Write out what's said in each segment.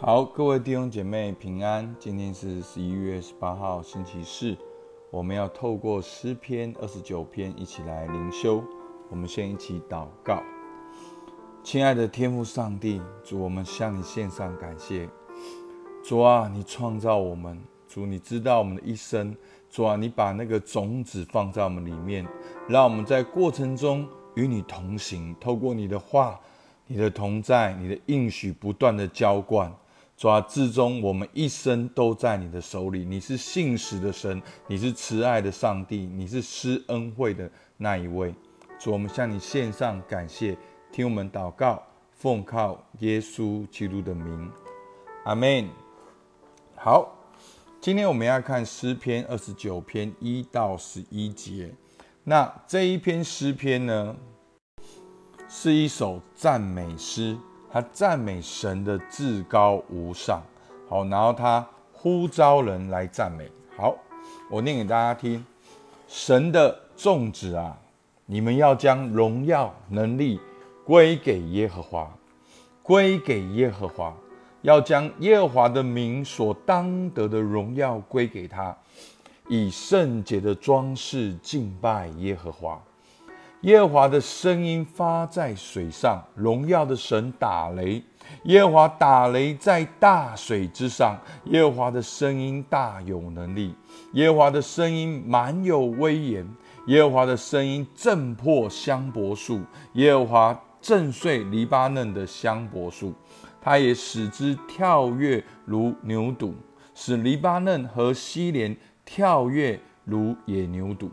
好，各位弟兄姐妹平安。今天是十一月十八号，星期四。我们要透过诗篇二十九篇一起来灵修。我们先一起祷告。亲爱的天父上帝，主，我们向你献上感谢。主啊，你创造我们，主，你知道我们的一生。主啊，你把那个种子放在我们里面，让我们在过程中与你同行。透过你的话、你的同在、你的应许，不断的浇灌。主啊，至终我们一生都在你的手里。你是信实的神，你是慈爱的上帝，你是施恩惠的那一位。主，我们向你献上感谢，听我们祷告，奉靠耶稣基督的名，阿门。好，今天我们要看诗篇二十九篇一到十一节。那这一篇诗篇呢，是一首赞美诗。他赞美神的至高无上，好，然后他呼召人来赞美。好，我念给大家听：神的众子啊，你们要将荣耀能力归给耶和华，归给耶和华，要将耶和华的名所当得的荣耀归给他，以圣洁的装饰敬拜耶和华。耶和华的声音发在水上，荣耀的神打雷。耶和华打雷在大水之上，耶和华的声音大有能力。耶和华的声音满有威严。耶和华的声音震破香柏树，耶和华震碎黎巴嫩的香柏树，他也使之跳跃如牛犊，使黎巴嫩和西连跳跃如野牛犊。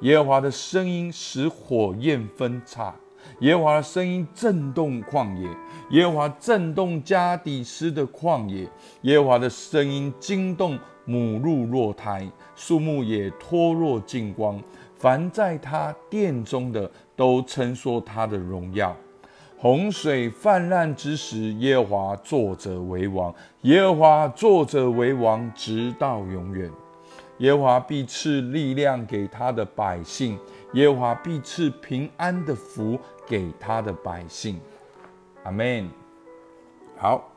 耶和华的声音使火焰分叉，耶和华的声音震动旷野，耶和华震动加底斯的旷野，耶和华的声音惊动母鹿落胎，树木也脱落净光，凡在他殿中的都称说他的荣耀。洪水泛滥之时，耶和华坐着为王，耶和华坐着为王，直到永远。耶和华必赐力量给他的百姓，耶和华必赐平安的福给他的百姓。阿门。好，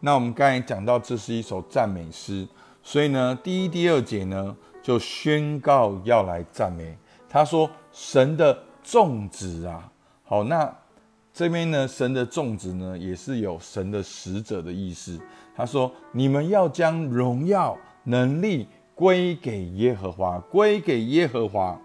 那我们刚才讲到，这是一首赞美诗，所以呢，第一、第二节呢，就宣告要来赞美。他说：“神的种子啊，好，那这边呢，神的种子呢，也是有神的使者的意思。他说：你们要将荣耀、能力。”归给耶和华，归给耶和华，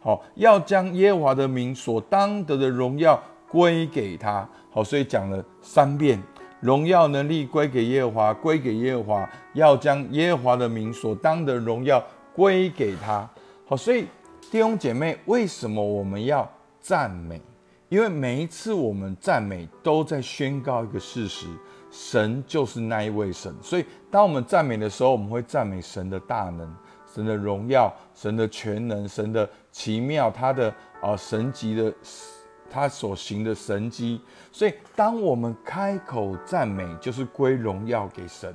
好，要将耶和华的名所当得的荣耀归给他。好，所以讲了三遍，荣耀能力归给耶和华，归给耶和华，要将耶和华的名所当的荣耀归给他。好，所以弟兄姐妹，为什么我们要赞美？因为每一次我们赞美，都在宣告一个事实。神就是那一位神，所以当我们赞美的时候，我们会赞美神的大能、神的荣耀、神的全能、神的奇妙、他的啊神级的他所行的神迹。所以当我们开口赞美，就是归荣耀给神。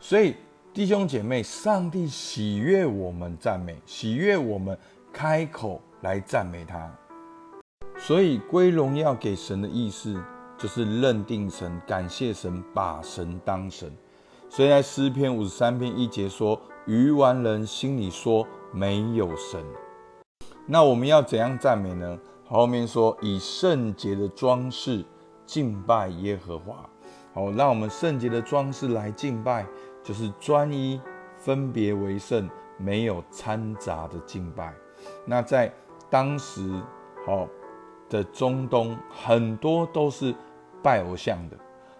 所以弟兄姐妹，上帝喜悦我们赞美，喜悦我们开口来赞美他。所以归荣耀给神的意思。就是认定神，感谢神，把神当神。所以在诗篇五十三篇一节说：“愚顽人心里说没有神。”那我们要怎样赞美呢？后面说：“以圣洁的装饰敬拜耶和华。”好，让我们圣洁的装饰来敬拜，就是专一、分别为圣，没有掺杂的敬拜。那在当时，好。的中东很多都是拜偶像的，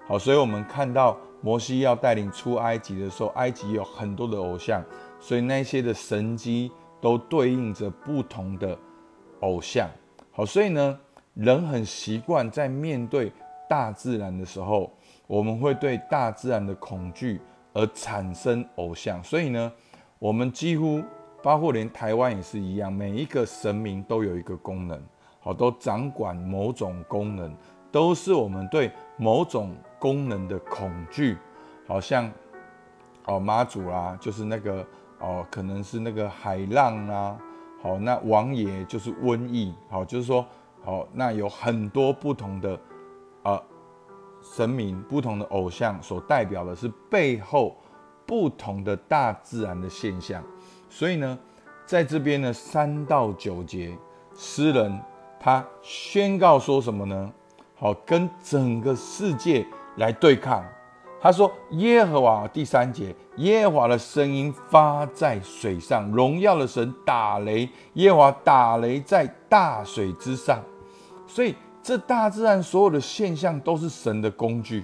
好，所以我们看到摩西要带领出埃及的时候，埃及有很多的偶像，所以那些的神迹都对应着不同的偶像，好，所以呢，人很习惯在面对大自然的时候，我们会对大自然的恐惧而产生偶像，所以呢，我们几乎包括连台湾也是一样，每一个神明都有一个功能。好多掌管某种功能，都是我们对某种功能的恐惧。好像哦妈祖啦，就是那个哦，可能是那个海浪啊。好，那王爷就是瘟疫。好，就是说好，那有很多不同的啊神明、不同的偶像所代表的是背后不同的大自然的现象。所以呢，在这边呢，三到九节，诗人他宣告说什么呢？好，跟整个世界来对抗。他说：“耶和华第三节，耶和华的声音发在水上，荣耀的神打雷，耶和华打雷在大水之上。所以，这大自然所有的现象都是神的工具。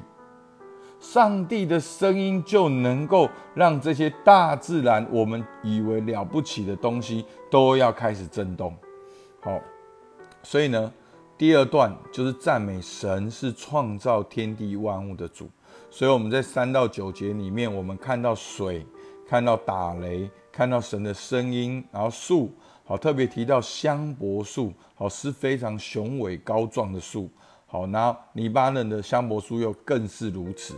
上帝的声音就能够让这些大自然我们以为了不起的东西都要开始震动。好，所以呢，第二段就是赞美神是创造天地万物的主。”所以我们在三到九节里面，我们看到水，看到打雷，看到神的声音，然后树，好特别提到香柏树，好是非常雄伟高壮的树，好，然后黎巴嫩的香柏树又更是如此。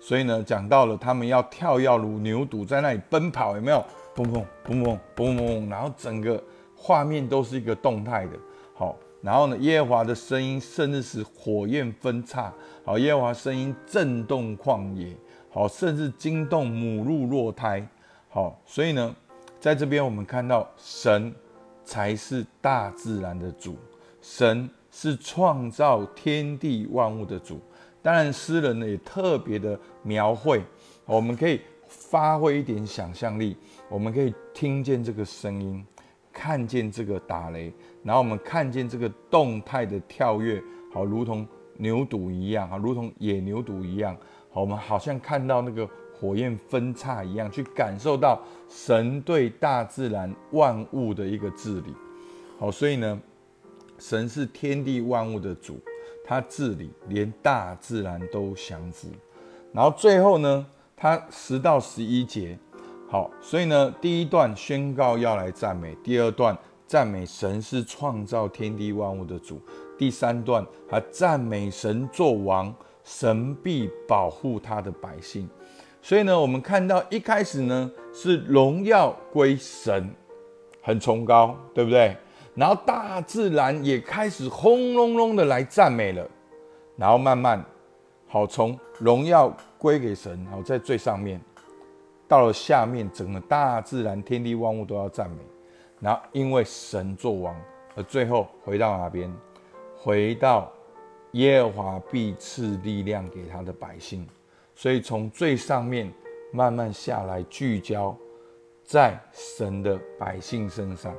所以呢，讲到了他们要跳跃如牛犊在那里奔跑，有没有？砰砰砰砰砰砰，然后整个画面都是一个动态的，好。然后呢，耶和华的声音甚至是火焰分叉，好，耶和华声音震动旷野，好，甚至惊动母鹿落胎，好，所以呢，在这边我们看到神才是大自然的主，神是创造天地万物的主。当然，诗人呢也特别的描绘，我们可以发挥一点想象力，我们可以听见这个声音。看见这个打雷，然后我们看见这个动态的跳跃，好，如同牛犊一样，好，如同野牛犊一样，好，我们好像看到那个火焰分叉一样，去感受到神对大自然万物的一个治理，好，所以呢，神是天地万物的主，他治理连大自然都降服，然后最后呢，他十到十一节。好，所以呢，第一段宣告要来赞美，第二段赞美神是创造天地万物的主，第三段还赞美神作王，神必保护他的百姓。所以呢，我们看到一开始呢是荣耀归神，很崇高，对不对？然后大自然也开始轰隆隆的来赞美了，然后慢慢好从荣耀归给神，好在最上面。到了下面，整个大自然、天地万物都要赞美。然后因为神作王，而最后回到哪边？回到耶和华必赐力量给他的百姓。所以从最上面慢慢下来，聚焦在神的百姓身上。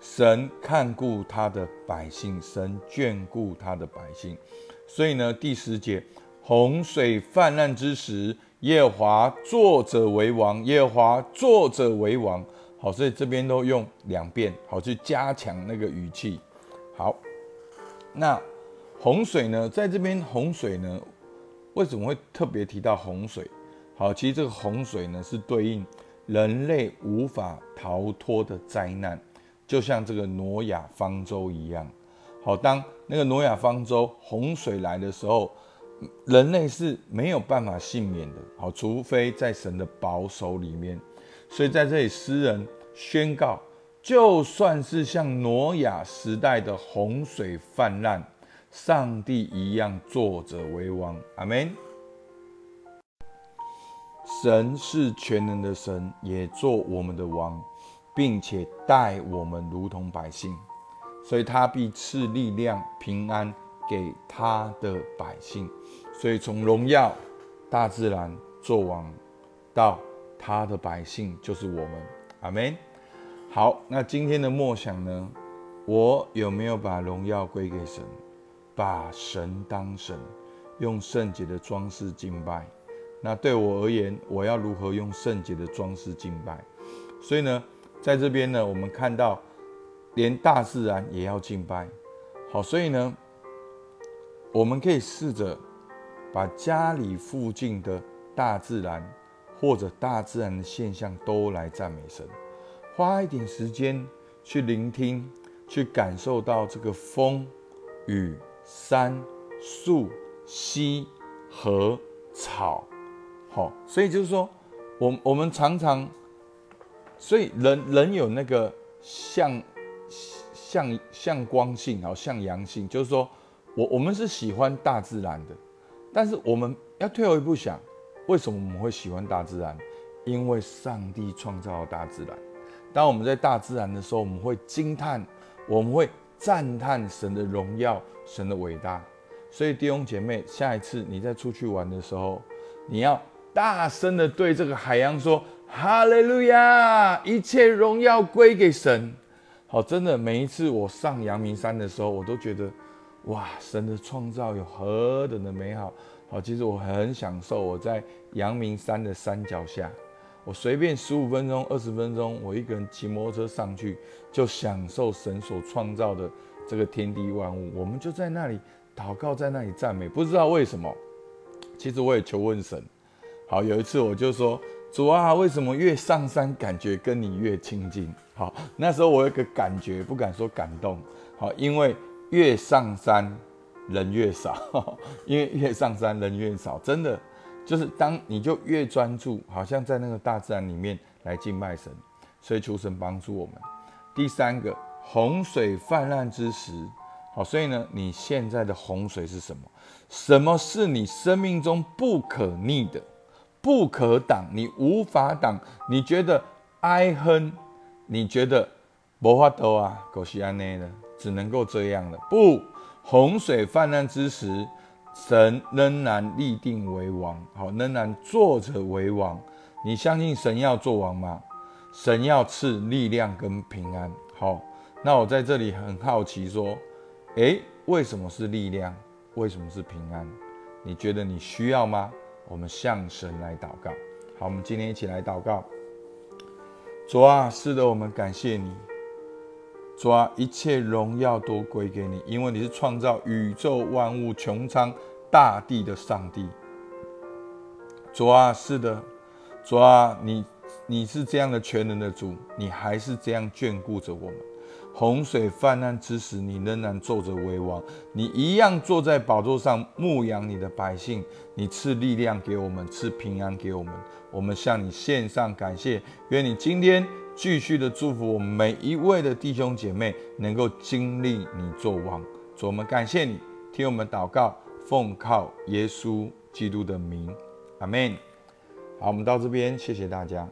神看顾他的百姓，神眷顾他的百姓。所以呢，第十节，洪水泛滥之时。耶和华作者为王，耶和华作者为王。好，所以这边都用两遍，好去加强那个语气。好，那洪水呢，在这边洪水呢，为什么会特别提到洪水？好，其实这个洪水呢，是对应人类无法逃脱的灾难，就像这个挪亚方舟一样。好，当那个挪亚方舟洪水来的时候。人类是没有办法幸免的，好，除非在神的保守里面。所以在这里，诗人宣告，就算是像挪亚时代的洪水泛滥，上帝一样坐着为王。阿门。神是全能的神，也做我们的王，并且待我们如同百姓，所以他必赐力量、平安给他的百姓。所以，从荣耀大自然做王，到他的百姓就是我们，阿门。好，那今天的默想呢？我有没有把荣耀归给神，把神当神，用圣洁的装饰敬拜？那对我而言，我要如何用圣洁的装饰敬拜？所以呢，在这边呢，我们看到连大自然也要敬拜。好，所以呢，我们可以试着。把家里附近的大自然或者大自然的现象都来赞美神，花一点时间去聆听，去感受到这个风、雨、山、树、溪、河、草，好，所以就是说，我我们常常，所以人人有那个向向向光性，然后向阳性，就是说我我们是喜欢大自然的。但是我们要退后一步想，为什么我们会喜欢大自然？因为上帝创造了大自然。当我们在大自然的时候，我们会惊叹，我们会赞叹神的荣耀、神的伟大。所以弟兄姐妹，下一次你再出去玩的时候，你要大声的对这个海洋说：“哈利路亚！一切荣耀归给神。”好，真的，每一次我上阳明山的时候，我都觉得，哇，神的创造有何等的美好。好，其实我很享受我在阳明山的山脚下。我随便十五分钟、二十分钟，我一个人骑摩托车上去，就享受神所创造的这个天地万物。我们就在那里祷告，在那里赞美。不知道为什么，其实我也求问神。好，有一次我就说：“主啊，为什么越上山感觉跟你越亲近？”好，那时候我有个感觉，不敢说感动。好，因为越上山人越少，因为越上山人越少，真的。就是当你就越专注，好像在那个大自然里面来敬拜神，所以求神帮助我们。第三个，洪水泛滥之时，好，所以呢，你现在的洪水是什么？什么是你生命中不可逆的、不可挡？你无法挡？你觉得哀哼？你觉得无法度啊？狗西安内的，只能够这样了。不，洪水泛滥之时。神仍然立定为王，好，仍然坐着为王。你相信神要做王吗？神要赐力量跟平安。好，那我在这里很好奇，说，诶，为什么是力量？为什么是平安？你觉得你需要吗？我们向神来祷告。好，我们今天一起来祷告。主啊，是的，我们感谢你。主啊，一切荣耀都归给你，因为你是创造宇宙万物、穹苍大地的上帝。主啊，是的，主啊，你你是这样的全能的主，你还是这样眷顾着我们。洪水泛滥之时，你仍然坐着为王，你一样坐在宝座上牧养你的百姓，你赐力量给我们，赐平安给我们。我们向你献上感谢，愿你今天。继续的祝福我们每一位的弟兄姐妹，能够经历你做王。主，我们感谢你，听我们祷告，奉靠耶稣基督的名，阿门。好，我们到这边，谢谢大家。